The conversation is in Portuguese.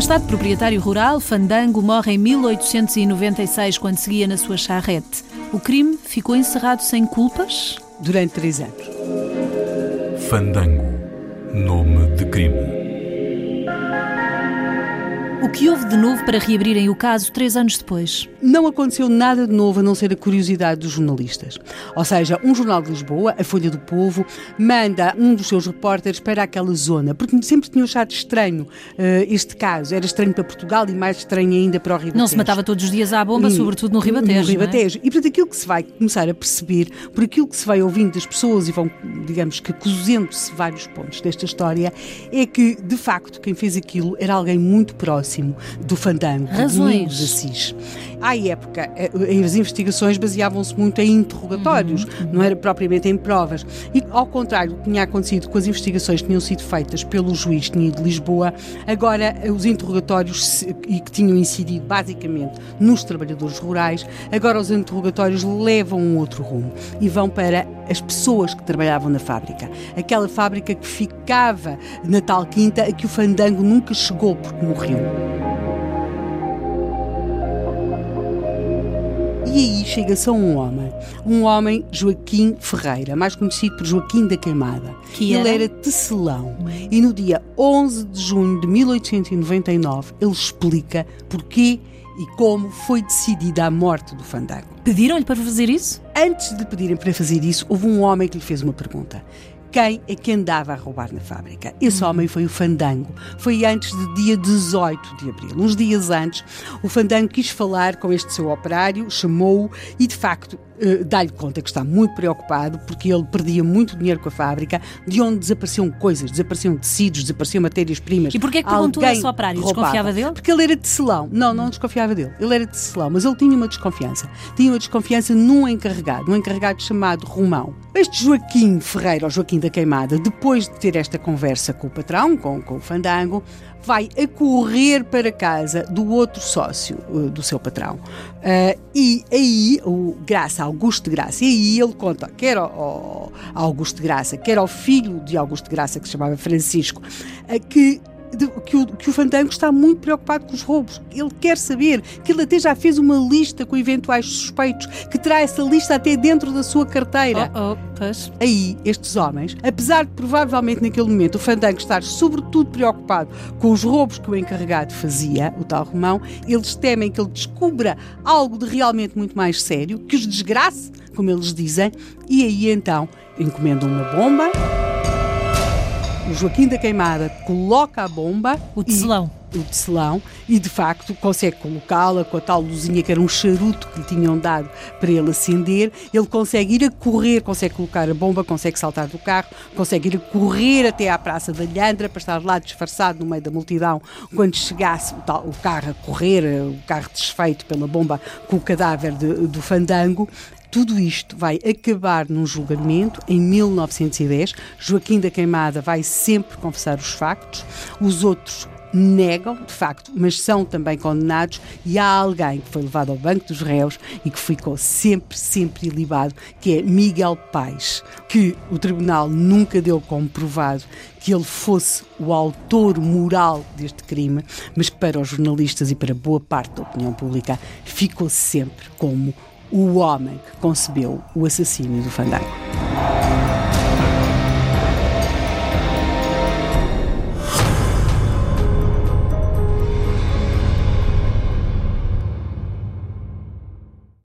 abastado proprietário rural, Fandango morre em 1896 quando seguia na sua charrete. O crime ficou encerrado sem culpas? Durante três anos. Fandango. Nome de crime. O que houve de novo para reabrirem o caso três anos depois? Não aconteceu nada de novo a não ser a curiosidade dos jornalistas. Ou seja, um jornal de Lisboa, a Folha do Povo, manda um dos seus repórteres para aquela zona, porque sempre tinham achado estranho uh, este caso. Era estranho para Portugal e mais estranho ainda para o Ribatejo. Não se matava todos os dias à bomba, hum, sobretudo no Ribatejo. No Ribatejo. É? E portanto, aquilo que se vai começar a perceber, por aquilo que se vai ouvindo das pessoas e vão, digamos que, cozendo-se vários pontos desta história, é que, de facto, quem fez aquilo era alguém muito próximo próximo do fandango, Razões. de Assis. À época, eh, as investigações baseavam-se muito em interrogatórios, uhum, não era propriamente em provas. E, ao contrário do que tinha acontecido com as investigações que tinham sido feitas pelo juiz de Lisboa, agora eh, os interrogatórios e que tinham incidido basicamente nos trabalhadores rurais, agora os interrogatórios levam um outro rumo e vão para as pessoas que trabalhavam na fábrica. Aquela fábrica que ficava na tal quinta a que o fandango nunca chegou porque morreu. E aí chega-se a um homem, um homem Joaquim Ferreira, mais conhecido por Joaquim da Queimada. Que ele era tecelão e no dia 11 de junho de 1899 ele explica porquê e como foi decidida a morte do Fandango. Pediram-lhe para fazer isso? Antes de pedirem para fazer isso, houve um homem que lhe fez uma pergunta quem é que andava a roubar na fábrica. Esse homem foi o Fandango. Foi antes do dia 18 de abril. Uns dias antes, o Fandango quis falar com este seu operário, chamou-o e, de facto, uh, dá-lhe conta que está muito preocupado porque ele perdia muito dinheiro com a fábrica, de onde desapareciam coisas, desapareciam tecidos, desapareciam matérias-primas. E porquê que perguntou seu operário? Desconfiava dele? Porque ele era tecelão. Não, não desconfiava dele. Ele era tecelão, mas ele tinha uma desconfiança. Tinha uma desconfiança num encarregado, um encarregado chamado Romão. Este Joaquim Ferreira, ou Joaquim da Queimada, depois de ter esta conversa com o patrão, com, com o Fandango, vai a correr para casa do outro sócio uh, do seu patrão. Uh, e aí, o Graça, Augusto de Graça, e aí ele conta, quer ao, ao Augusto de Graça, quer ao filho de Augusto de Graça, que se chamava Francisco, uh, que de, que, o, que o Fandango está muito preocupado com os roubos. Ele quer saber, que ele até já fez uma lista com eventuais suspeitos, que terá essa lista até dentro da sua carteira. Oh, oh, pois. Aí, estes homens, apesar de provavelmente naquele momento o Fandango estar sobretudo preocupado com os roubos que o encarregado fazia, o tal Romão, eles temem que ele descubra algo de realmente muito mais sério, que os desgrace, como eles dizem, e aí então encomendam uma bomba o Joaquim da Queimada coloca a bomba. O tecelão. E, o tecelão, e de facto consegue colocá-la com a tal luzinha que era um charuto que lhe tinham dado para ele acender. Ele consegue ir a correr, consegue colocar a bomba, consegue saltar do carro, consegue ir a correr até à Praça da Lhandra para estar lá disfarçado no meio da multidão. Quando chegasse o, tal, o carro a correr, o carro desfeito pela bomba com o cadáver de, do fandango, tudo isto vai acabar num julgamento em 1910. Joaquim da Queimada vai sempre confessar os factos, os outros negam, de facto, mas são também condenados e há alguém que foi levado ao banco dos réus e que ficou sempre, sempre ilibado, que é Miguel Paes, que o tribunal nunca deu como provado que ele fosse o autor moral deste crime, mas que para os jornalistas e para boa parte da opinião pública ficou sempre como o homem que concebeu o assassínio do Fandango.